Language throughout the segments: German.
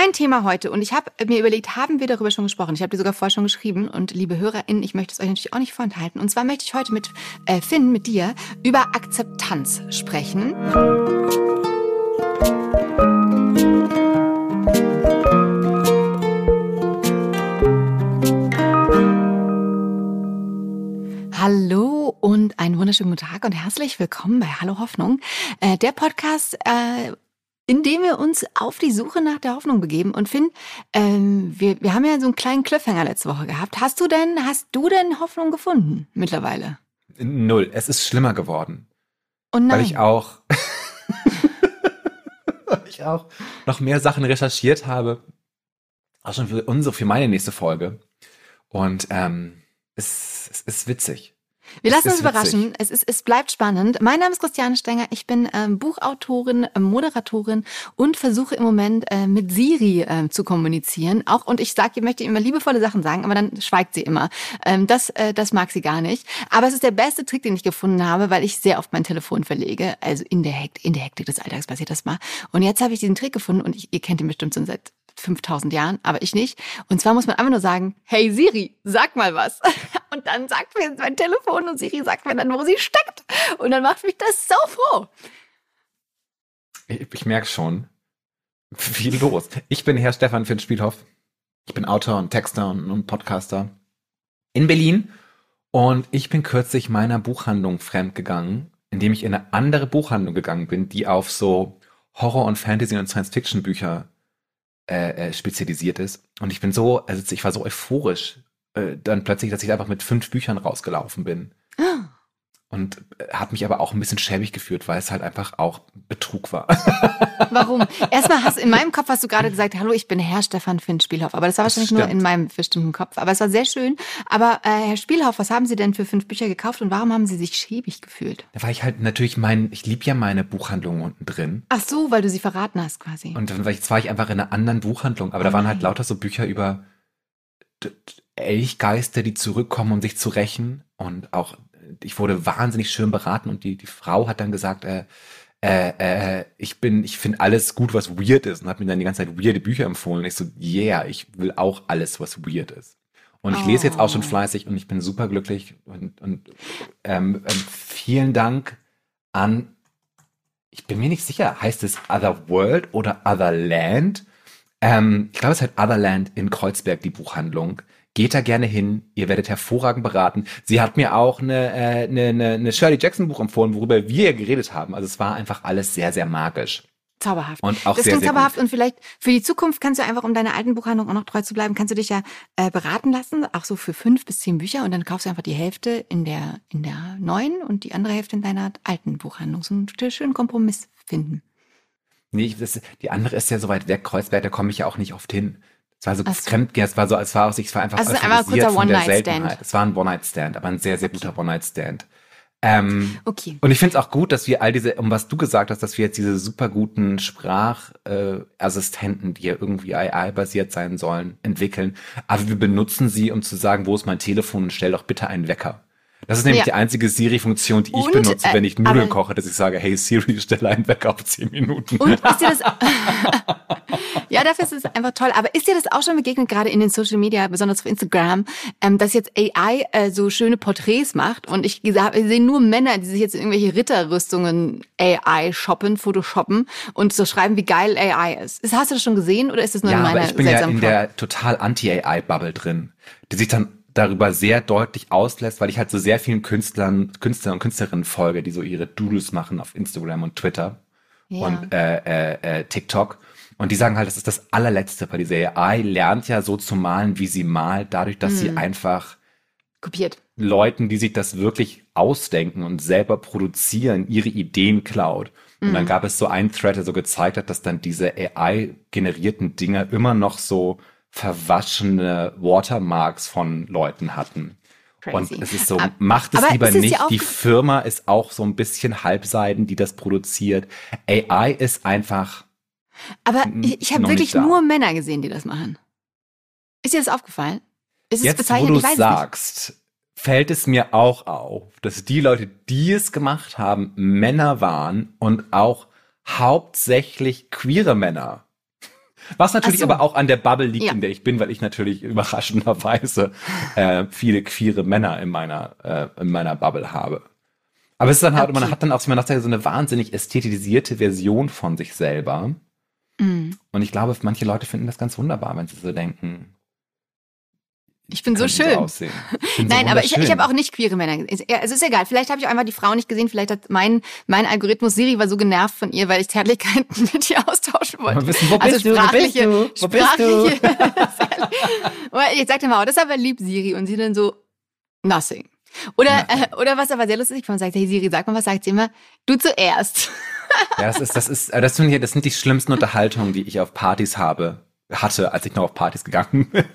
Mein Thema heute, und ich habe mir überlegt, haben wir darüber schon gesprochen? Ich habe dir sogar vorher schon geschrieben. Und liebe HörerInnen, ich möchte es euch natürlich auch nicht vorenthalten. Und zwar möchte ich heute mit äh, Finn, mit dir, über Akzeptanz sprechen. Hallo und einen wunderschönen guten Tag und herzlich willkommen bei Hallo Hoffnung, äh, der Podcast, äh, in dem wir uns auf die Suche nach der Hoffnung begeben. Und Finn, ähm, wir, wir haben ja so einen kleinen Cliffhanger letzte Woche gehabt. Hast du denn, hast du denn Hoffnung gefunden mittlerweile? Null. Es ist schlimmer geworden. Und nein. Weil ich auch, weil ich auch noch mehr Sachen recherchiert habe. Auch schon für unsere, für meine nächste Folge. Und ähm, es, es ist witzig. Wir lassen uns überraschen. Es, ist, es bleibt spannend. Mein Name ist Christiane Stenger. Ich bin ähm, Buchautorin, äh, Moderatorin und versuche im Moment äh, mit Siri äh, zu kommunizieren. Auch und ich sage, ich möchte immer liebevolle Sachen sagen, aber dann schweigt sie immer. Ähm, das, äh, das mag sie gar nicht. Aber es ist der beste Trick, den ich gefunden habe, weil ich sehr oft mein Telefon verlege. Also in der Hektik, in der Hektik des Alltags passiert das mal. Und jetzt habe ich diesen Trick gefunden und ich, ihr kennt ihn bestimmt schon seit 5000 Jahren, aber ich nicht. Und zwar muss man einfach nur sagen, hey Siri, sag mal was. Und dann sagt mir mein Telefon und Siri sagt mir dann, wo sie steckt. Und dann macht mich das so froh. Ich, ich merke schon, viel los. Ich bin Herr Stefan Finn Spielhoff. Ich bin Autor und Texter und, und Podcaster in Berlin. Und ich bin kürzlich meiner Buchhandlung fremdgegangen, indem ich in eine andere Buchhandlung gegangen bin, die auf so Horror- und Fantasy- und Science-Fiction-Bücher äh, äh, spezialisiert ist. Und ich bin so, also ich war so euphorisch äh, dann plötzlich, dass ich einfach mit fünf Büchern rausgelaufen bin. Und äh, habe mich aber auch ein bisschen schäbig geführt, weil es halt einfach auch Betrug war. Warum? Erstmal hast in meinem Kopf hast du gerade gesagt, hallo, ich bin Herr Stefan Finn Spielhoff. Aber das war wahrscheinlich nur in meinem bestimmten Kopf. Aber es war sehr schön. Aber äh, Herr Spielhoff, was haben Sie denn für fünf Bücher gekauft und warum haben Sie sich schäbig gefühlt? Da war ich halt natürlich mein, ich lieb ja meine Buchhandlung unten drin. Ach so, weil du sie verraten hast quasi. Und dann war ich, war ich einfach in einer anderen Buchhandlung, aber oh da waren halt lauter so Bücher über Elchgeister, die zurückkommen, um sich zu rächen und auch ich wurde wahnsinnig schön beraten und die, die Frau hat dann gesagt, äh, äh, äh, ich bin, ich finde alles gut, was weird ist und hat mir dann die ganze Zeit weirde Bücher empfohlen. Und ich so, yeah, ich will auch alles, was weird ist. Und ich lese jetzt auch schon oh. fleißig und ich bin super glücklich und, und ähm, ähm, vielen Dank an, ich bin mir nicht sicher, heißt es Other World oder Other Land? Ähm, ich glaube, es heißt Other Land in Kreuzberg, die Buchhandlung. Geht da gerne hin, ihr werdet hervorragend beraten. Sie hat mir auch eine, äh, eine, eine, eine Shirley Jackson Buch empfohlen, worüber wir geredet haben. Also es war einfach alles sehr, sehr magisch. Zauberhaft. Und auch das sehr, klingt sehr zauberhaft gut. und vielleicht für die Zukunft kannst du einfach, um deiner alten Buchhandlung auch noch treu zu bleiben, kannst du dich ja äh, beraten lassen, auch so für fünf bis zehn Bücher und dann kaufst du einfach die Hälfte in der, in der neuen und die andere Hälfte in deiner alten Buchhandlung. So einen schönen Kompromiss finden. Nee, das, die andere ist ja so weit weg, Kreuzberg, da komme ich ja auch nicht oft hin. Es war so Ach so. fremd, es war so, es war aus, es war einfach Also einfach ein kurzer One-Night-Stand. Es war ein One-Night-Stand, aber ein sehr, sehr guter One-Night-Stand. Ähm, Okay. und ich finde es auch gut, dass wir all diese, um was du gesagt hast, dass wir jetzt diese super guten Sprachassistenten, äh, die ja irgendwie AI-basiert sein sollen, entwickeln. Aber wir benutzen sie, um zu sagen, wo ist mein Telefon und stell doch bitte einen Wecker. Das ist nämlich Ja. die einzige Siri-Funktion, die ich Und, benutze, äh, wenn ich Nudeln aber- koche, dass ich sage, hey Siri, stelle einen Wecker auf zehn Minuten. Und ist dir das, ja, dafür ist es einfach toll. Aber ist dir das auch schon begegnet, gerade in den Social Media, besonders auf Instagram, ähm, dass jetzt AI äh, so schöne Porträts macht? Und ich, ich sehe nur Männer, die sich jetzt in irgendwelche Ritterrüstungen AI shoppen, photoshoppen und so schreiben, wie geil AI ist. hast du das schon gesehen oder ist das nur in Ja, meiner aber ich bin ja in Form? der total Anti-AI-Bubble drin, die sich dann darüber sehr deutlich auslässt, weil ich halt so sehr vielen Künstlern, Künstlern und Künstlerinnen folge, die so ihre Doodles machen auf Instagram und Twitter Ja. und äh, äh, äh, TikTok. Und die sagen halt, das ist das allerletzte, weil diese AI lernt ja so zu malen, wie sie malt, dadurch, dass Hm. sie einfach Kopiert. Leuten, die sich das wirklich ausdenken und selber produzieren, ihre Ideen klaut. Und Mhm. dann gab es so einen Thread, der so gezeigt hat, dass dann diese AI-generierten Dinger immer noch so verwaschene Watermarks von Leuten hatten. Crazy. Und es ist so, Ab- macht es aber lieber es nicht. Die Firma ist auch so ein bisschen Halbseiden, die das produziert. AI ist einfach, Aber ich, habe wirklich nicht nur Männer gesehen, die das machen. Ist dir das aufgefallen? Ist es jetzt wo bezeichnet? du Ich weiß es sagst, fällt es mir auch auf, dass die Leute, die es gemacht haben, Männer waren und auch hauptsächlich queere Männer. Was natürlich so. aber auch an der Bubble liegt, Ja. in der ich bin, weil ich natürlich überraschenderweise äh, viele queere Männer in meiner, äh, in meiner Bubble habe. Aber es ist dann halt, man Okay. hat dann auch, man so eine wahnsinnig ästhetisierte Version von sich selber. Mm. Und ich glaube, manche Leute finden das ganz wunderbar, wenn sie so denken. Ich bin so schön. aussehen. Ich bin so Nein, aber ich, ich habe auch nicht queere Männer gesehen. Es ist egal. Vielleicht habe ich auch einfach die Frau nicht gesehen. Vielleicht hat mein, mein Algorithmus Siri war so genervt von ihr, weil ich Zärtlichkeiten mit ihr austauschen wollte. Wissen, wo also bist du? Wo bist sprachliche, du? Wo bist du? sprachliche. Ich sagte mal, oh, das ist aber lieb, Siri. Und sie dann so, nothing. Oder, äh, oder was aber sehr lustig ist, man sagt, hey Siri, sag mal, was sagt sie immer? Du zuerst. Ja, das ist, das ist, äh, das sind, hier- das sind die schlimmsten Unterhaltungen, die ich auf Partys habe, hatte, als ich noch auf Partys gegangen bin.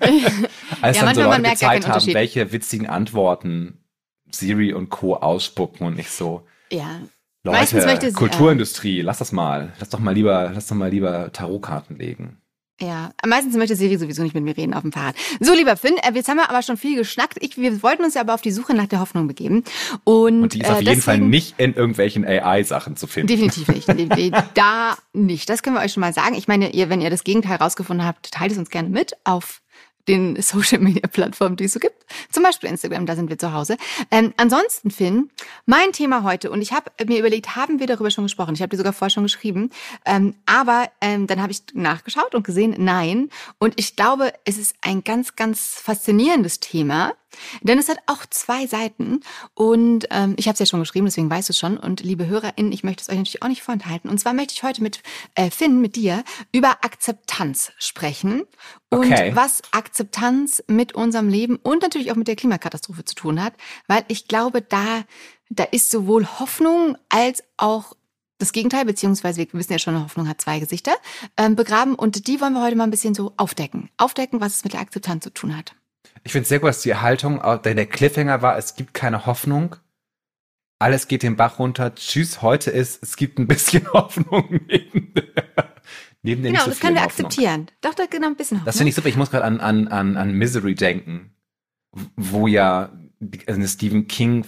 als Ja, dann so manchmal, man Leute keinen gezeigt haben, welche witzigen Antworten Siri und Co. ausspucken und ich so, Ja. Leute, Meistens möchte sie, Kulturindustrie, lass das mal. Lass doch mal lieber, lass doch mal lieber Tarotkarten legen. Ja, meistens möchte Siri sowieso nicht mit mir reden auf dem Fahrrad. So, lieber Finn, äh, jetzt haben wir aber schon viel geschnackt. Ich, wir wollten uns ja aber auf die Suche nach der Hoffnung begeben. Und, Und die ist äh, auf jeden Fall nicht in irgendwelchen AI-Sachen zu finden. Definitiv nicht. Da nicht. Das können wir euch schon mal sagen. Ich meine, ihr, wenn ihr das Gegenteil rausgefunden habt, teilt es uns gerne mit auf den Social Media Plattformen, die es so gibt. Zum Beispiel Instagram, da sind wir zu Hause. Ähm, ansonsten, Finn, mein Thema heute, und ich habe mir überlegt, haben wir darüber schon gesprochen? Ich habe dir sogar vorher schon geschrieben. Ähm, aber ähm, dann habe ich nachgeschaut und gesehen, nein. Und ich glaube, es ist ein ganz, ganz faszinierendes Thema. Denn es hat auch zwei Seiten und ähm, ich habe es ja schon geschrieben, deswegen weißt du es schon. Und liebe HörerInnen, ich möchte es euch natürlich auch nicht vorenthalten. Und zwar möchte ich heute mit äh, Finn, mit dir, über Akzeptanz sprechen und Okay. was Akzeptanz mit unserem Leben und natürlich auch mit der Klimakatastrophe zu tun hat. Weil ich glaube, da, da ist sowohl Hoffnung als auch das Gegenteil, beziehungsweise wir wissen ja schon, Hoffnung hat zwei Gesichter, ähm, begraben. Und die wollen wir heute mal ein bisschen so aufdecken. Aufdecken, was es mit der Akzeptanz zu tun hat. Ich finde es sehr gut, dass die Haltung, auch der Cliffhanger war, es gibt keine Hoffnung. Alles geht den Bach runter. Tschüss, heute ist, es gibt ein bisschen Hoffnung neben der, neben der Genau, so das können wir Hoffnung. akzeptieren. Doch, doch, genau, ein bisschen Hoffnung. Das finde ich super. Ich muss gerade an, an, an, an Misery denken, wo ja die- also eine Stephen King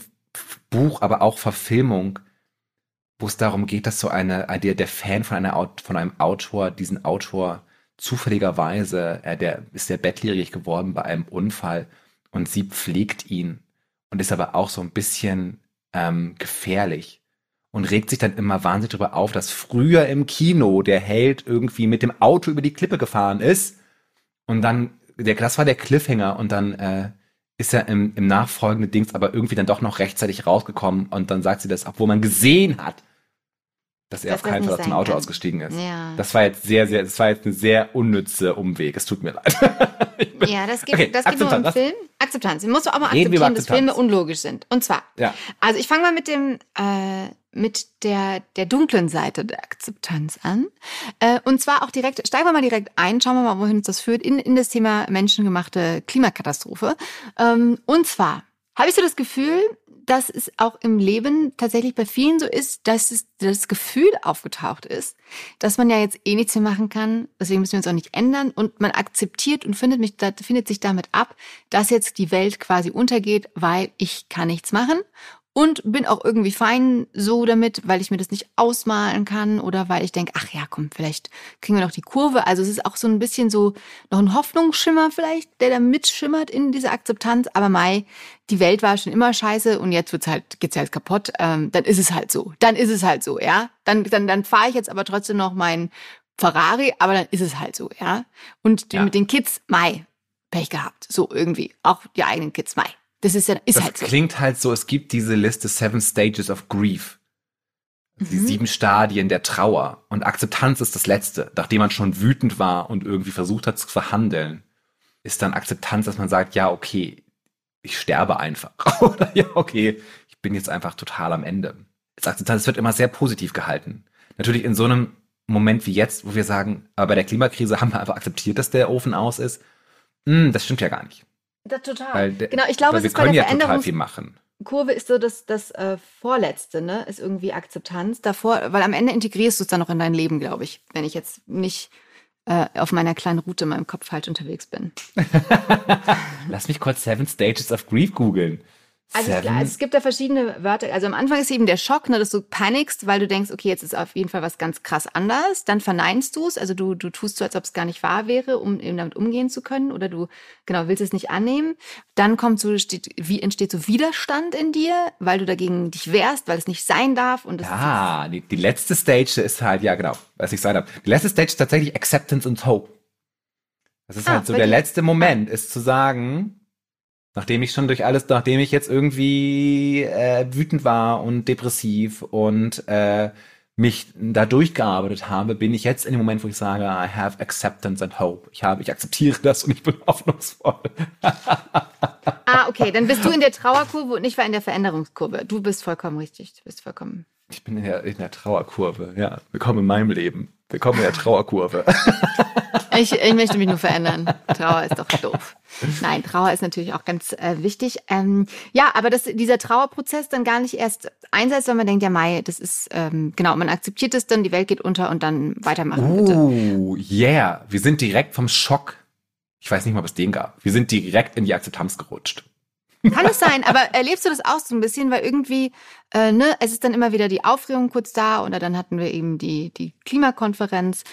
Buch, aber auch Verfilmung, wo es darum geht, dass so eine, der, der Fan von einer, von einem Autor, diesen Autor zufälligerweise, er, der ist sehr bettlägerig geworden bei einem Unfall und sie pflegt ihn und ist aber auch so ein bisschen ähm, gefährlich und regt sich dann immer wahnsinnig darüber auf, dass früher im Kino der Held irgendwie mit dem Auto über die Klippe gefahren ist und dann, der, das war der Cliffhanger und dann äh, ist er im, im nachfolgenden Dings aber irgendwie dann doch noch rechtzeitig rausgekommen und dann sagt sie das, obwohl man gesehen hat, dass er Dass auf keinen Fall aus dem Auto kann. ausgestiegen ist. Ja. Das war jetzt sehr, sehr, das war jetzt eine sehr unnütze Umweg. Es tut mir leid. Ich Ja, das geht, Okay, das geht nur im Akzeptanz. Film. Akzeptanz. Du musst auch mal Reden akzeptieren, dass. Filme unlogisch sind. Und zwar, Ja. also ich fange mal mit dem, äh, mit der, der dunklen Seite der Akzeptanz an. Äh, und zwar auch direkt, steigen wir mal direkt ein, schauen wir mal, wohin uns das führt, in, in das Thema menschengemachte Klimakatastrophe. Ähm, und zwar habe ich so das Gefühl, dass es auch im Leben tatsächlich bei vielen so ist, dass es das Gefühl aufgetaucht ist, dass man ja jetzt eh nichts mehr machen kann, deswegen müssen wir uns auch nicht ändern. Und man akzeptiert und findet, mich, findet sich damit ab, dass jetzt die Welt quasi untergeht, weil ich kann nichts machen und bin auch irgendwie fein so damit, weil ich mir das nicht ausmalen kann oder weil ich denke, ach ja, komm, vielleicht kriegen wir noch die Kurve. Also es ist auch so ein bisschen so noch ein Hoffnungsschimmer vielleicht, der da mitschimmert in dieser Akzeptanz. Aber Mai, die Welt war schon immer scheiße und jetzt wird's halt, geht's halt kaputt. Ähm, dann ist es halt so. Dann ist es halt so, ja. Dann, dann, dann fahre ich jetzt aber trotzdem noch mein Ferrari, aber dann ist es halt so, ja. Und Ja. mit den Kids, Mai, Pech gehabt. So irgendwie. Auch die eigenen Kids, Mai. Das ist ja, ist Das halt so. klingt halt so, es gibt diese Liste Seven Stages of Grief. Die Mhm. sieben Stadien der Trauer. Und Akzeptanz ist das letzte. Nachdem man schon wütend war und irgendwie versucht hat zu verhandeln, ist dann Akzeptanz, dass man sagt, ja, okay, ich sterbe einfach. Oder ja, okay, ich bin jetzt einfach total am Ende. Das Akzeptanz es wird immer sehr positiv gehalten. Natürlich in so einem Moment wie jetzt, wo wir sagen, aber bei der Klimakrise haben wir einfach akzeptiert, dass der Ofen aus ist. Hm, das stimmt ja gar nicht. Das total. Weil genau, ich glaube, es ist bei der Veränderungskurve machen. ist so das, das äh, Vorletzte, ne? Ist irgendwie Akzeptanz davor, weil am Ende integrierst du es dann noch in dein Leben, glaube ich, wenn ich jetzt nicht äh, auf meiner kleinen Route in meinem Kopf falsch unterwegs bin. Lass mich kurz Seven Stages of Grief googeln. Also es, klar, es gibt da verschiedene Wörter. Also am Anfang ist eben der Schock, ne, dass du panikst, weil du denkst, okay, jetzt ist auf jeden Fall was ganz krass anders. Dann verneinst du es, also du, du tust so, als ob es gar nicht wahr wäre, um eben damit umgehen zu können. Oder du, genau, willst es nicht annehmen. Dann kommt so, steht, wie entsteht so Widerstand in dir, weil du dagegen dich wehrst, weil es nicht sein darf. Und das ja, die, die letzte Stage ist halt, ja genau, was ich gesagt habe. Die letzte Stage ist tatsächlich Acceptance und Hope. Das ist ah, halt so der letzte Moment, ist zu sagen, Nachdem ich schon durch alles, nachdem ich jetzt irgendwie äh, wütend war und depressiv und äh, mich da durchgearbeitet habe, bin ich jetzt in dem Moment, wo ich sage, I have acceptance and hope. Ich habe, ich akzeptiere das und ich bin hoffnungsvoll. ah, okay, dann bist du in der Trauerkurve und ich war in der Veränderungskurve. Du bist vollkommen richtig. Du bist vollkommen. Ich bin in der, in der Trauerkurve, ja. Willkommen in meinem Leben. Willkommen in der Trauerkurve. Ich, ich möchte mich nur verändern. Trauer ist doch doof. Nein, Trauer ist natürlich auch ganz äh, wichtig. Ähm, ja, aber dass dieser Trauerprozess dann gar nicht erst einsetzt, wenn man denkt, ja, Mai, das ist, ähm, genau, man akzeptiert es dann, die Welt geht unter und dann weitermachen. Oh, bitte. yeah. Wir sind direkt vom Schock. Ich weiß nicht mal, es den gab. Wir sind direkt in die Akzeptanz gerutscht. Kann es sein, aber erlebst du das auch so ein bisschen, weil irgendwie, äh, ne, es ist dann immer wieder die Aufregung kurz da oder dann hatten wir eben die, die Klimakonferenz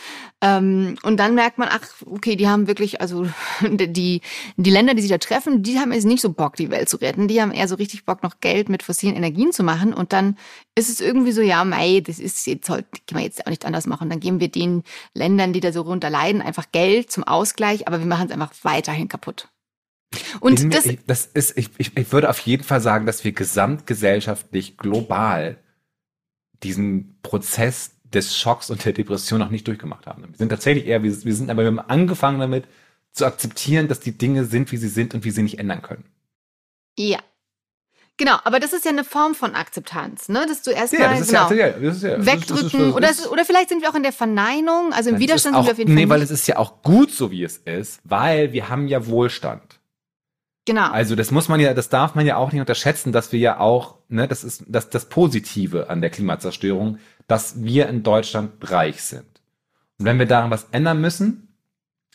ähm, und dann merkt man, ach, okay, die haben wirklich, also die, die Länder, die sich da treffen, die haben jetzt nicht so Bock, die Welt zu retten, die haben eher so richtig Bock, noch Geld mit fossilen Energien zu machen. Und dann ist es irgendwie so, ja, mei, das ist jetzt, kann man jetzt auch nicht anders machen, dann geben wir den Ländern, die da so runter leiden, einfach Geld zum Ausgleich, aber wir machen es einfach weiterhin kaputt. Und das, ich, das ist, ich, ich, ich würde auf jeden Fall sagen, dass wir gesamtgesellschaftlich global diesen Prozess des Schocks und der Depression noch nicht durchgemacht haben. Wir sind tatsächlich eher, wir, wir sind aber wir haben angefangen damit zu akzeptieren, dass die Dinge sind, wie sie sind und wie sie nicht ändern können. Ja. Genau, aber das ist ja eine Form von Akzeptanz, ne? Dass du erstmal ja, genau, ja, ja, wegdrücken das das oder, oder vielleicht sind wir auch in der Verneinung, also im Widerstand auch, sind wir auf jeden Fall. Nee, weil es ist ja auch gut so, wie es ist, weil wir haben ja Wohlstand. Genau. Also das muss man ja, das darf man ja auch nicht unterschätzen, dass wir ja auch, ne, das ist das, das Positive an der Klimazerstörung, dass wir in Deutschland reich sind. Und wenn wir daran was ändern müssen,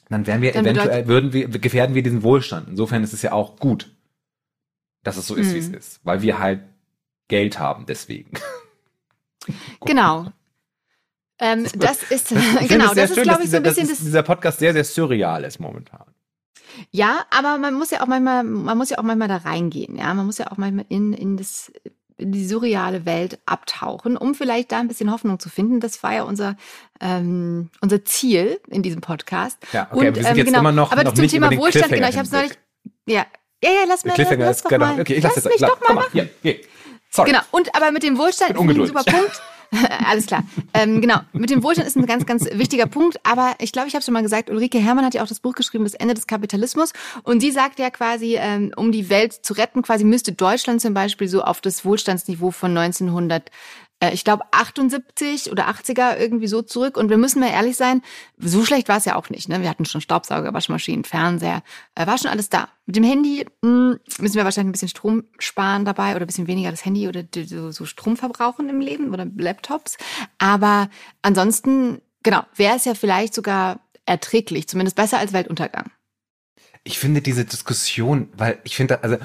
dann werden wir dann eventuell, würden wir, gefährden wir diesen Wohlstand. Insofern ist es ja auch gut, dass es so ist, mhm. wie es mhm. ist, weil wir halt Geld haben deswegen. genau. Ähm, das ist, genau, das ist, glaube ich, so ein bisschen das, dieser Podcast sehr, sehr surreal ist momentan. Ja, aber man muss ja auch manchmal, man muss ja auch manchmal da reingehen, ja. Man muss ja auch manchmal in, in das, in die surreale Welt abtauchen, um vielleicht da ein bisschen Hoffnung zu finden. Das war ja unser, ähm, unser Ziel in diesem Podcast. Ja, okay, Und, wir sind ähm, jetzt genau, immer noch, aber noch zum Thema Wohlstand, genau, ich habe es neulich, ja, ja, ja, lass mir, Cliffhanger lass ist, genau. Mal, okay, ich lass, lass mich doch mal machen. Hier, hier. Sorry. Genau, und aber mit dem Wohlstand ist ein super Punkt. Alles klar. Ähm, genau, mit dem Wohlstand ist ein ganz, ganz wichtiger Punkt. Aber ich glaube, ich habe schon mal gesagt, Ulrike Herrmann hat ja auch das Buch geschrieben, Das Ende des Kapitalismus. Und sie sagt ja quasi, ähm, um die Welt zu retten, quasi müsste Deutschland zum Beispiel so auf das Wohlstandsniveau von 1900 äh, ich glaube 78 oder 80er irgendwie so zurück. Und wir müssen mal ehrlich sein, so schlecht war es ja auch nicht. Ne? Wir hatten schon Staubsauger, Waschmaschinen, Fernseher, äh, war schon alles da. Mit dem Handy mh, hm, müssen wir wahrscheinlich ein bisschen Strom sparen dabei oder ein bisschen weniger das Handy oder so, so Strom verbrauchen im Leben oder Laptops. Aber ansonsten, genau, wäre es ja vielleicht sogar erträglich, zumindest besser als Weltuntergang. Ich finde diese Diskussion, weil ich finde, also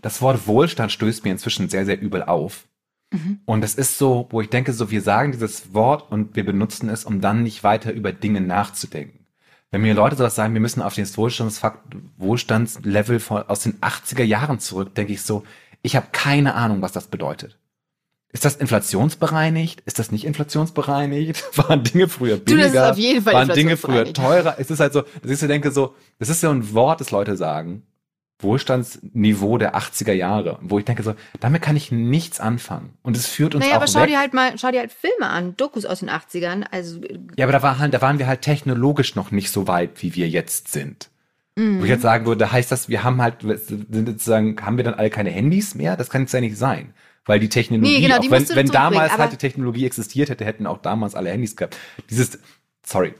das Wort Wohlstand stößt mir inzwischen sehr, sehr übel auf. Mhm. Und es ist so, wo ich denke, so, wir sagen dieses Wort und wir benutzen es, um dann nicht weiter über Dinge nachzudenken. Wenn mir Leute sowas sagen, wir müssen auf das Wohlstandsfakt, Wohlstandslevel von, aus den 80er Jahren zurück, denke ich so, ich habe keine Ahnung, was das bedeutet. Ist das inflationsbereinigt? Ist das nicht inflationsbereinigt? Waren Dinge früher billiger? Du, das ist auf jeden Fall Waren Dinge früher teurer? Es ist halt so, dass ich so denke, so, das ist so ein Wort, das Leute sagen. Wohlstandsniveau der 80er Jahre, wo ich denke so, damit kann ich nichts anfangen. Und es führt uns naja, auch aber schau weg. dir halt mal, schau dir halt Filme an, Dokus aus den 80ern, also. Ja, aber da, war halt, da waren wir halt technologisch noch nicht so weit, wie wir jetzt sind. Mhm. Wo ich jetzt sagen würde, heißt das, wir haben halt, sind sozusagen, haben wir dann alle keine Handys mehr? Das kann es ja nicht sein. Weil die Technologie, nee, genau, die auch wenn, wenn damals halt die Technologie existiert hätte, hätten auch damals alle Handys gehabt. Dieses, sorry.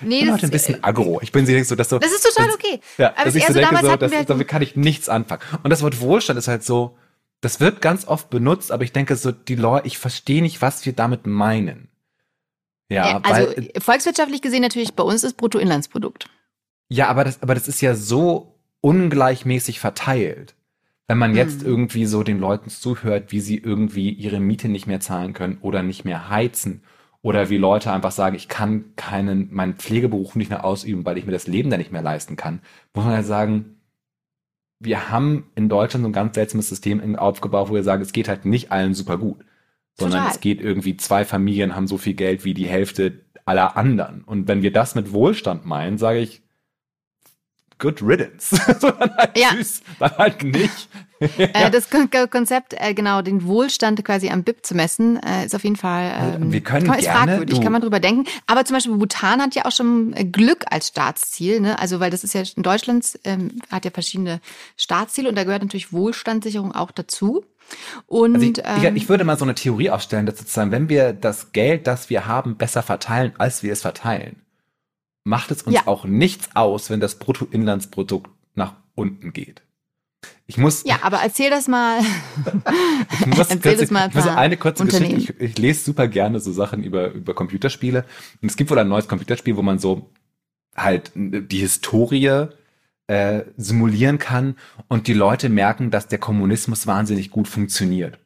Nee, ich bin heute ein bisschen aggro. Ich bin so, dass so. Das ist total okay. Ja, aber dass ich so denke, so, dass, halt damit kann ich nichts anfangen. Und das Wort Wohlstand ist halt so, das wird ganz oft benutzt, aber ich denke so, die Leute, ich verstehe nicht, was wir damit meinen. Ja, ja also weil, volkswirtschaftlich gesehen natürlich bei uns ist Bruttoinlandsprodukt. Ja, aber das, aber das ist ja so ungleichmäßig verteilt. Wenn man jetzt mhm. irgendwie so den Leuten zuhört, wie sie irgendwie ihre Miete nicht mehr zahlen können oder nicht mehr heizen oder wie Leute einfach sagen, ich kann keinen, meinen Pflegeberuf nicht mehr ausüben, weil ich mir das Leben da nicht mehr leisten kann, muss man halt sagen, wir haben in Deutschland so ein ganz seltsames System aufgebaut, wo wir sagen, es geht halt nicht allen super gut, sondern Total. es geht irgendwie, zwei Familien haben so viel Geld wie die Hälfte aller anderen. Und wenn wir das mit Wohlstand meinen, sage ich, good riddance. so dann halt ja. süß, dann halt nicht. äh, das Konzept, äh, genau, den Wohlstand quasi am BIP zu messen, äh, ist auf jeden Fall ähm, Wir können ist gerne, fragwürdig, du. kann man drüber denken. Aber zum Beispiel Bhutan hat ja auch schon Glück als Staatsziel, ne? Also weil das ist ja in Deutschland ähm, hat ja verschiedene Staatsziele und da gehört natürlich Wohlstandssicherung auch dazu. Und, also ich, ähm, ich, ich, würde mal so eine Theorie aufstellen, dass sozusagen, wenn wir das Geld, das wir haben, besser verteilen, als wir es verteilen, macht es uns ja. auch nichts aus, wenn das Bruttoinlandsprodukt nach unten geht. Ich muss. Ja, aber erzähl das mal. ich muss, erzähl das mal ein paar eine kurze Geschichte. Ich, ich, lese super gerne so Sachen über, über Computerspiele. Und es gibt wohl ein neues Computerspiel, wo man so halt die Historie äh, simulieren kann und die Leute merken, dass der Kommunismus wahnsinnig gut funktioniert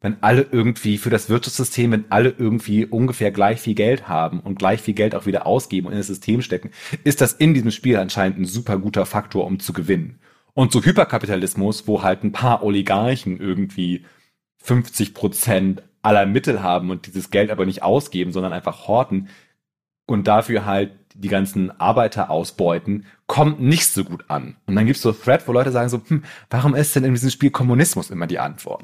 wenn alle irgendwie für das Wirtschaftssystem, wenn alle irgendwie ungefähr gleich viel Geld haben und gleich viel Geld auch wieder ausgeben und in das System stecken, ist das in diesem Spiel anscheinend ein super guter Faktor, um zu gewinnen. Und so Hyperkapitalismus, wo halt ein paar Oligarchen irgendwie 50 Prozent aller Mittel haben und dieses Geld aber nicht ausgeben, sondern einfach horten und dafür halt die ganzen Arbeiter ausbeuten, kommt nicht so gut an. Und dann gibt's so Thread, wo Leute sagen so, hm, warum ist denn in diesem Spiel Kommunismus immer die Antwort?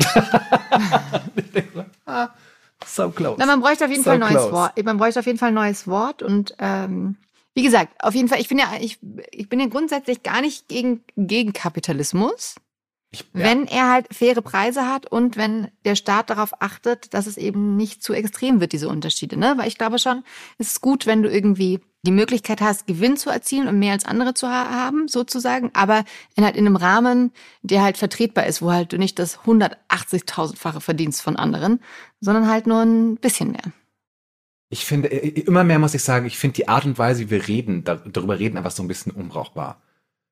ich denke so, ah, so close. Na, man bräuchte auf jeden so Fall ein neues Wort. Man bräuchte auf jeden Fall ein neues Wort und ähm, wie gesagt, auf jeden Fall, ich bin ja, ich, ich bin ja grundsätzlich gar nicht gegen, gegen Kapitalismus. Ich, ja. Wenn er halt faire Preise hat und wenn der Staat darauf achtet, dass es eben nicht zu extrem wird, diese Unterschiede. Ne? Weil ich glaube schon, es ist gut, wenn du irgendwie die Möglichkeit hast, Gewinn zu erzielen und mehr als andere zu ha haben, sozusagen, aber in halt in einem Rahmen, der halt vertretbar ist, wo halt du nicht das 180.000-fache verdienst von anderen, sondern halt nur ein bisschen mehr. Ich finde, immer mehr muss ich sagen, ich finde die Art und Weise, wie wir reden, darüber reden, einfach so ein bisschen unbrauchbar.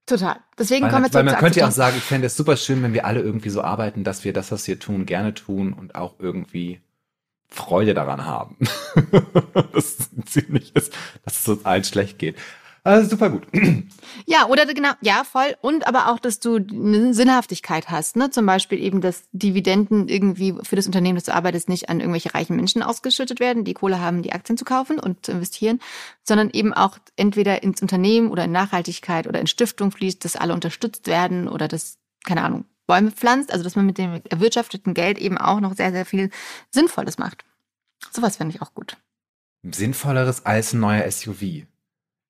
Total. Deswegen weil, kommen wir Weil man könnte ja auch sagen, ich fände es super schön, wenn wir alle irgendwie so arbeiten, dass wir das, was wir tun, gerne tun und auch irgendwie Freude daran haben. das ziemlich ist, dass es uns allen schlecht geht. Also super gut. Ja, oder genau, ja, voll. Und aber auch, dass du eine Sinnhaftigkeit hast, ne? Zum Beispiel eben, dass Dividenden irgendwie für das Unternehmen, das du arbeitest, nicht an irgendwelche reichen Menschen ausgeschüttet werden, die Kohle haben, die Aktien zu kaufen und zu investieren, sondern eben auch entweder ins Unternehmen oder in Nachhaltigkeit oder in Stiftung fließt, dass alle unterstützt werden oder dass, keine Ahnung, Bäume pflanzt, also dass man mit dem erwirtschafteten Geld eben auch noch sehr, sehr viel Sinnvolles macht. Sowas finde ich auch gut. Sinnvolleres als ein neuer SUV.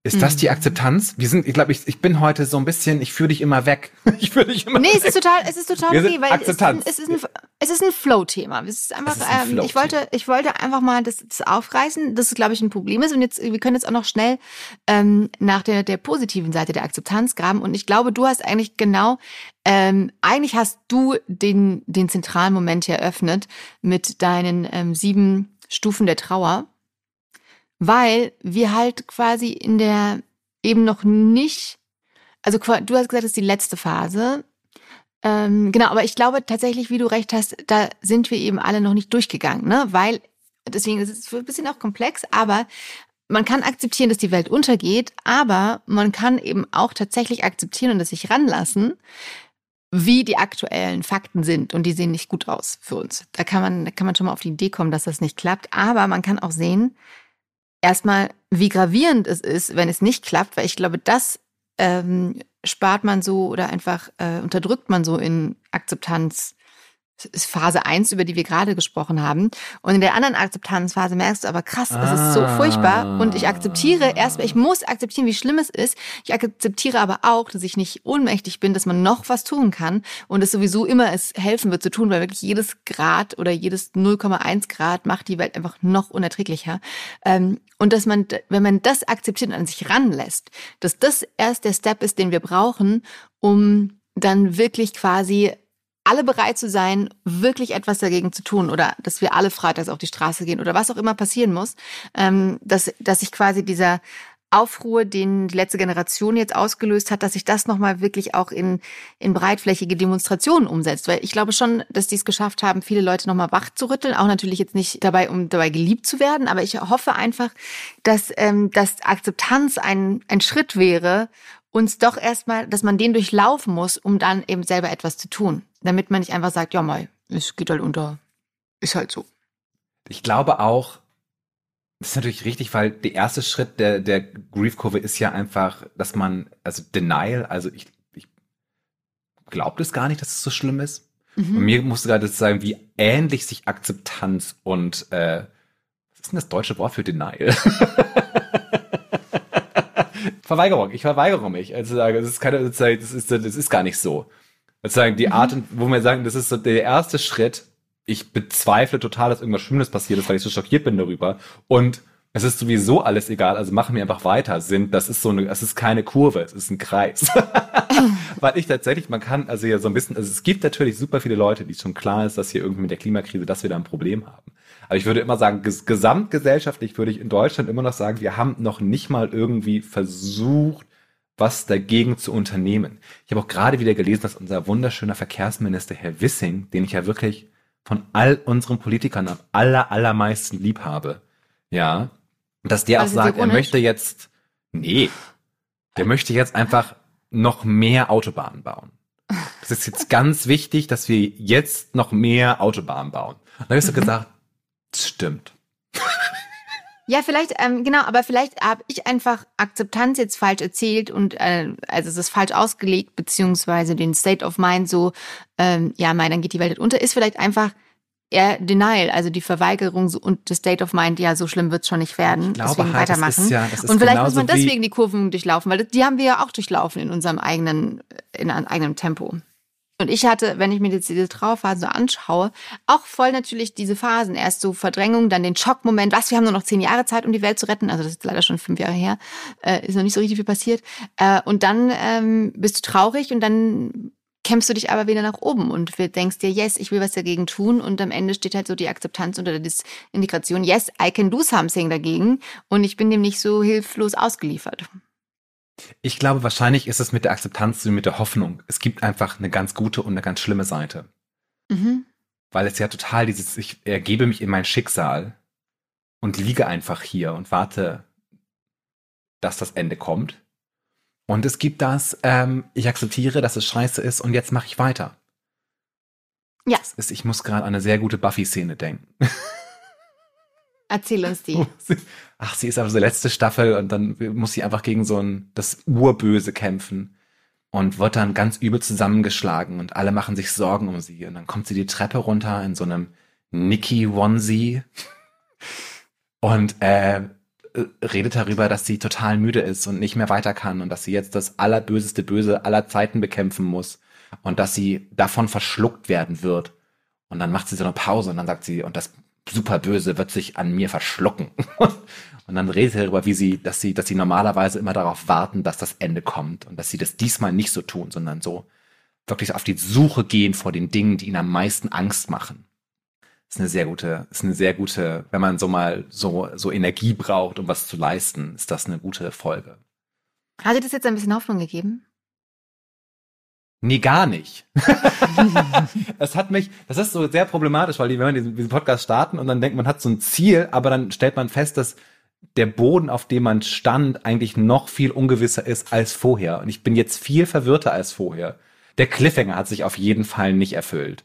Ist das die mhm. Akzeptanz? Wir sind, ich glaube, ich, ich bin heute so ein bisschen, ich führe dich immer weg. Ich führe dich immer Nee, weg. es ist total, es ist total okay, weil Akzeptanz. es ist ein, es ist ein, es ist ein Flow-Thema. Es ist einfach, ein ähm, ich wollte, ich wollte einfach mal das, das aufreißen, dass es, glaube ich, ein Problem ist. Und jetzt, wir können jetzt auch noch schnell ähm, nach der, der positiven Seite der Akzeptanz graben. Und ich glaube, du hast eigentlich genau, ähm, eigentlich hast du den, den zentralen Moment hier eröffnet mit deinen ähm, sieben Stufen der Trauer weil wir halt quasi in der eben noch nicht, also du hast gesagt, das ist die letzte Phase. Ähm, genau, aber ich glaube tatsächlich, wie du recht hast, da sind wir eben alle noch nicht durchgegangen, ne? Weil, deswegen ist es ein bisschen auch komplex, aber man kann akzeptieren, dass die Welt untergeht, aber man kann eben auch tatsächlich akzeptieren und es sich ranlassen, wie die aktuellen Fakten sind und die sehen nicht gut aus für uns. Da kann man, da kann man schon mal auf die Idee kommen, dass das nicht klappt. Aber man kann auch sehen, erstmal, wie gravierend es ist, wenn es nicht klappt, weil ich glaube, das ähm, spart man so oder einfach äh, unterdrückt man so in Akzeptanz Phase 1, über die wir gerade gesprochen haben. Und in der anderen Akzeptanzphase merkst du aber krass, es ah. ist so furchtbar. Und ich akzeptiere erstmal, ich muss akzeptieren, wie schlimm es ist. Ich akzeptiere aber auch, dass ich nicht ohnmächtig bin, dass man noch was tun kann und es sowieso immer es helfen wird zu tun, weil wirklich jedes Grad oder jedes 0,1 Grad macht die Welt einfach noch unerträglicher. Ähm, und dass man, wenn man das akzeptiert und an sich ranlässt, dass das erst der Step ist, den wir brauchen, um dann wirklich quasi alle bereit zu sein, wirklich etwas dagegen zu tun oder dass wir alle freitags auf die Straße gehen oder was auch immer passieren muss, ähm, dass, dass sich quasi dieser Aufruhr, den die letzte Generation jetzt ausgelöst hat, dass sich das nochmal wirklich auch in, in breitflächige Demonstrationen umsetzt. Weil ich glaube schon, dass die es geschafft haben, viele Leute nochmal wach zu rütteln. Auch natürlich jetzt nicht dabei, um dabei geliebt zu werden. Aber ich hoffe einfach, dass, ähm, dass Akzeptanz ein, ein Schritt wäre, uns doch erstmal, dass man den durchlaufen muss, um dann eben selber etwas zu tun. Damit man nicht einfach sagt, ja mal, es geht halt unter. Ist halt so. Ich glaube auch, das ist natürlich richtig, weil der erste Schritt der, der Grief-Kurve ist ja einfach, dass man, also Denial, also ich, ich glaube das gar nicht, dass es so schlimm ist. Mhm. Und mir musste gerade sagen, wie ähnlich sich Akzeptanz und, äh, was ist denn das deutsche Wort für Denial? Verweigerung. Ich verweigere mich. Also sage, das ist keine, das ist, das ist gar nicht so. Also die mhm. Art, wo wir sagen, das ist so der erste Schritt, ich bezweifle total, dass irgendwas Schlimmes passiert ist, weil ich so schockiert bin darüber. Und es ist sowieso alles egal, also machen wir einfach weiter. Sind, das ist so eine, es ist keine Kurve, es ist ein Kreis. weil ich tatsächlich, man kann also ja so ein bisschen, also es gibt natürlich super viele Leute, die schon klar ist, dass hier irgendwie mit der Klimakrise, dass wir da ein Problem haben. Aber ich würde immer sagen, ges gesamtgesellschaftlich würde ich in Deutschland immer noch sagen, wir haben noch nicht mal irgendwie versucht, was dagegen zu unternehmen. Ich habe auch gerade wieder gelesen, dass unser wunderschöner Verkehrsminister Herr Wissing, den ich ja wirklich von all unseren Politikern am aller, allermeisten lieb habe. Ja. Dass der also auch sagt, er möchte jetzt, nee, der möchte jetzt einfach noch mehr Autobahnen bauen. Das ist jetzt ganz wichtig, dass wir jetzt noch mehr Autobahnen bauen. Und dann hast du mhm. gesagt, stimmt. Ja, vielleicht, ähm, genau, aber vielleicht habe ich einfach Akzeptanz jetzt falsch erzählt und äh, also es ist falsch ausgelegt, beziehungsweise den State of Mind so, ähm, ja, mein, dann geht die Welt unter, ist vielleicht einfach eher Denial, also die Verweigerung und das State of Mind, ja, so schlimm wird's schon nicht werden. Ich glaube deswegen halt, weitermachen. Ja, und vielleicht muss man deswegen die Kurven durchlaufen, weil die haben wir ja auch durchlaufen in unserem eigenen, in einem eigenen Tempo. Und ich hatte, wenn ich mir jetzt diese Trauerphase so anschaue, auch voll natürlich diese Phasen. Erst so Verdrängung, dann den Schockmoment. Was, wir haben nur noch zehn Jahre Zeit, um die Welt zu retten. Also das ist leider schon fünf Jahre her. Äh, ist noch nicht so richtig viel passiert. Äh, und dann ähm, bist du traurig und dann kämpfst du dich aber wieder nach oben und denkst dir, yes, ich will was dagegen tun. Und am Ende steht halt so die Akzeptanz unter der Indikation, yes, I can do something dagegen. Und ich bin dem nicht so hilflos ausgeliefert. Ich glaube, wahrscheinlich ist es mit der Akzeptanz und mit der Hoffnung. Es gibt einfach eine ganz gute und eine ganz schlimme Seite. Mhm. Weil es ja total dieses, ich ergebe mich in mein Schicksal und liege einfach hier und warte, dass das Ende kommt. Und es gibt das, ähm, ich akzeptiere, dass es scheiße ist und jetzt mache ich weiter. Ja. Ist, ich muss gerade an eine sehr gute Buffy-Szene denken. Erzähl uns die. Ach, sie ist aber so letzte Staffel und dann muss sie einfach gegen so ein, das Urböse kämpfen und wird dann ganz übel zusammengeschlagen und alle machen sich Sorgen um sie und dann kommt sie die Treppe runter in so einem Nikki Onesie und äh, redet darüber, dass sie total müde ist und nicht mehr weiter kann und dass sie jetzt das allerböseste Böse aller Zeiten bekämpfen muss und dass sie davon verschluckt werden wird. Und dann macht sie so eine Pause und dann sagt sie, und das super böse wird sich an mir verschlucken. und dann redet er darüber, wie sie, dass sie, dass sie normalerweise immer darauf warten, dass das Ende kommt und dass sie das diesmal nicht so tun, sondern so wirklich auf die Suche gehen vor den Dingen, die ihnen am meisten Angst machen. Ist eine sehr gute, ist eine sehr gute, wenn man so mal so, so Energie braucht, um was zu leisten, ist das eine gute Folge. Hat dir das jetzt ein bisschen Hoffnung gegeben? Nee, gar nicht. das hat mich, das ist so sehr problematisch, weil die, wenn man diesen, diesen Podcast starten und dann denkt, man hat so ein Ziel, aber dann stellt man fest, dass der Boden, auf dem man stand, eigentlich noch viel ungewisser ist als vorher. Und ich bin jetzt viel verwirrter als vorher. Der Cliffhanger hat sich auf jeden Fall nicht erfüllt.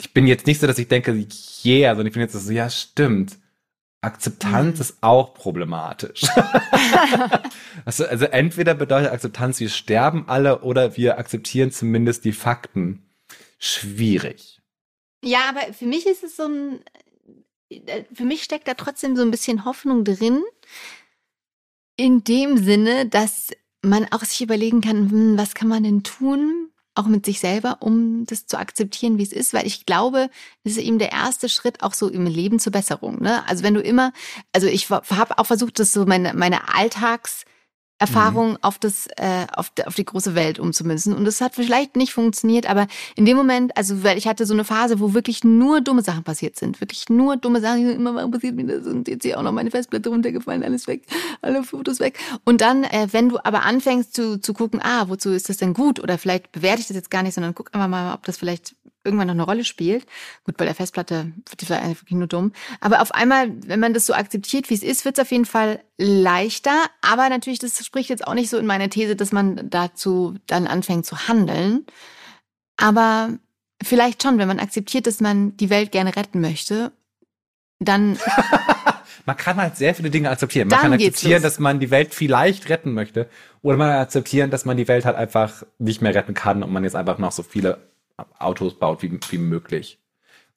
Ich bin jetzt nicht so, dass ich denke, yeah, sondern ich bin jetzt so, ja, stimmt. Akzeptanz mhm. ist auch problematisch. also, also entweder bedeutet Akzeptanz, wir sterben alle oder wir akzeptieren zumindest die Fakten. Schwierig. Ja, aber für mich ist es so ein, für mich steckt da trotzdem so ein bisschen Hoffnung drin. In dem Sinne, dass man auch sich überlegen kann, hm, was kann man denn tun, auch mit sich selber, um das zu akzeptieren, wie es ist, weil ich glaube, das ist eben der erste Schritt auch so im Leben zur Besserung. Ne? Also wenn du immer, also ich habe auch versucht, das so meine, meine Alltags- Erfahrung mhm. auf das, äh, auf, auf die große Welt umzumünzen. Und das hat vielleicht nicht funktioniert, aber in dem Moment, also weil ich hatte so eine Phase, wo wirklich nur dumme Sachen passiert sind. Wirklich nur dumme Sachen. Immer warum passiert mir das? Und jetzt hier auch noch meine Festplatte runtergefallen, alles weg, alle Fotos weg. Und dann, äh, wenn du aber anfängst zu, zu gucken, ah, wozu ist das denn gut? Oder vielleicht bewerte ich das jetzt gar nicht, sondern guck einfach mal, ob das vielleicht irgendwann noch eine Rolle spielt. Gut, bei der Festplatte wird die vielleicht wirklich nur dumm. Aber auf einmal, wenn man das so akzeptiert, wie es ist, wird es auf jeden Fall leichter. Aber natürlich, das spricht jetzt auch nicht so in meine These, dass man dazu dann anfängt zu handeln. Aber vielleicht schon, wenn man akzeptiert, dass man die Welt gerne retten möchte, dann. man kann halt sehr viele Dinge akzeptieren. Man kann akzeptieren, dass man die Welt vielleicht retten möchte. Oder man kann akzeptieren, dass man die Welt halt einfach nicht mehr retten kann und man jetzt einfach noch so viele Autos baut wie, wie möglich.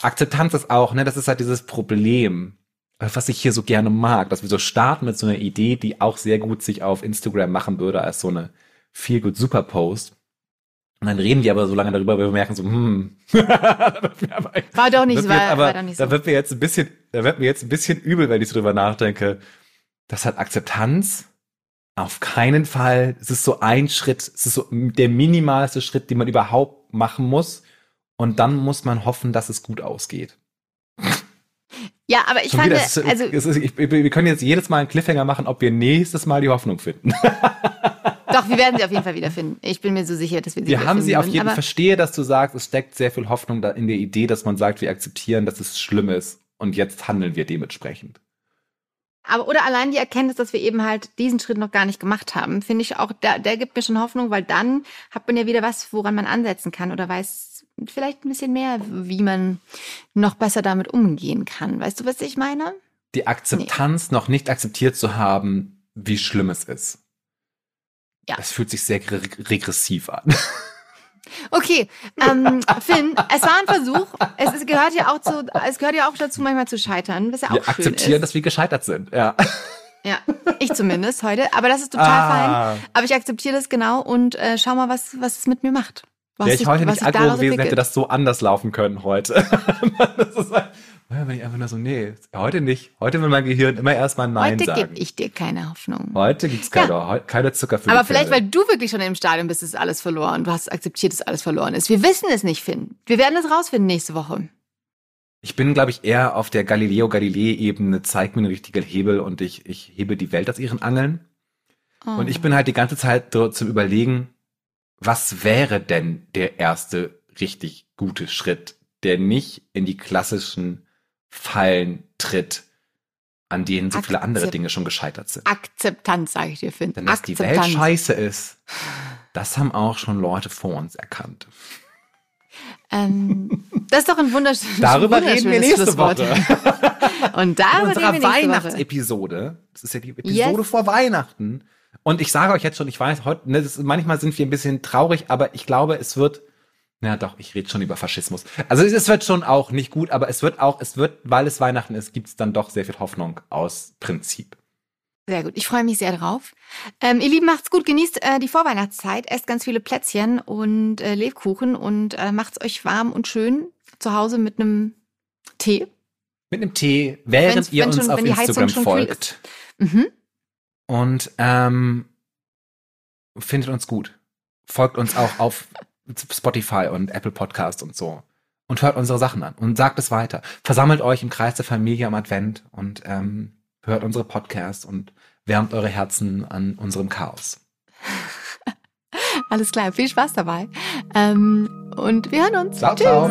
Akzeptanz ist auch, ne, das ist halt dieses Problem, was ich hier so gerne mag, dass wir so starten mit so einer Idee, die auch sehr gut sich auf Instagram machen würde als so eine viel gut super Post. Und dann reden wir aber so lange darüber, weil wir merken so, hm. war doch nicht, war, aber, war doch nicht so. Da wird mir jetzt ein bisschen, da wird mir jetzt ein bisschen übel, wenn ich so drüber nachdenke. Das hat Akzeptanz. Auf keinen Fall. Es ist so ein Schritt, es ist so der minimalste Schritt, den man überhaupt machen muss. Und dann muss man hoffen, dass es gut ausgeht. Ja, aber ich Schon fand, also ist, ich, wir können jetzt jedes Mal einen Cliffhanger machen, ob wir nächstes Mal die Hoffnung finden. Doch, wir werden sie auf jeden Fall wiederfinden. Ich bin mir so sicher, dass wir sie Wir haben sie auf jeden Fall. Verstehe, dass du sagst, es steckt sehr viel Hoffnung in der Idee, dass man sagt, wir akzeptieren, dass es schlimm ist und jetzt handeln wir dementsprechend. Aber oder allein die Erkenntnis, dass wir eben halt diesen Schritt noch gar nicht gemacht haben, finde ich auch, der, der gibt mir schon Hoffnung, weil dann hat man ja wieder was, woran man ansetzen kann oder weiß vielleicht ein bisschen mehr, wie man noch besser damit umgehen kann. Weißt du, was ich meine? Die Akzeptanz, nee. noch nicht akzeptiert zu haben, wie schlimm es ist. Ja. Das fühlt sich sehr regressiv an. Okay, ähm, Finn, es war ein Versuch. Es ist, gehört ja auch zu, es gehört ja auch dazu, manchmal zu scheitern, was ja auch wir schön akzeptieren, ist. dass wir gescheitert sind. Ja. Ja, ich zumindest heute. Aber das ist total ah. fein. Aber ich akzeptiere das genau und äh, schau mal, was, was es mit mir macht. Wäre ich heute nicht Alkohol gewesen, hätte das so anders laufen können heute. das ist halt, ja, wenn ich einfach nur so, nee, heute nicht. Heute will mein Gehirn immer erstmal Nein heute sagen. Heute gebe ich dir keine Hoffnung. Heute gibt's keine, ja. keine Zucker für Aber vielleicht, weil du wirklich schon im Stadion bist, ist alles verloren. Du hast akzeptiert, dass alles verloren ist. Wir wissen es nicht, Finn. Wir werden es rausfinden nächste Woche. Ich bin, glaube ich, eher auf der Galileo-Galilei-Ebene, zeig mir einen richtigen Hebel und ich, ich hebe die Welt aus ihren Angeln. Oh. Und ich bin halt die ganze Zeit dort zum Überlegen, was wäre denn der erste richtig gute Schritt, der nicht in die klassischen Fallen tritt, an denen so viele andere Dinge schon gescheitert sind. Akzeptanz, sage ich dir, Finn. Denn dass Akzeptanz. die Welt scheiße ist, das haben auch schon Leute vor uns erkannt. Ähm, das ist doch ein wunderschönes Darüber reden wir nächste Woche. Und darüber In unserer Weihnachtsepisode, das ist ja die Episode yes. vor Weihnachten. Und ich sage euch jetzt schon, ich weiß, heute, ne, das, manchmal sind wir ein bisschen traurig, aber ich glaube, es wird ja, doch, ich rede schon über Faschismus. Also es wird schon auch nicht gut, aber es wird auch, es wird, weil es Weihnachten ist, gibt es dann doch sehr viel Hoffnung aus Prinzip. Sehr gut, ich freue mich sehr drauf. Ähm, ihr Lieben, macht's gut, genießt äh, die Vorweihnachtszeit, esst ganz viele Plätzchen und äh, Lebkuchen und äh, macht's euch warm und schön zu Hause mit einem Tee. Mit einem Tee, während wenn's, ihr uns schon, auf Instagram folgt. Mhm. Und ähm, findet uns gut. Folgt uns auch auf Spotify und Apple Podcast und so. Und hört unsere Sachen an und sagt es weiter. Versammelt euch im Kreis der Familie am Advent und ähm, hört unsere Podcasts und wärmt eure Herzen an unserem Chaos. Alles klar, viel Spaß dabei. Ähm, und wir hören uns. Ciao, Tschüss. ciao.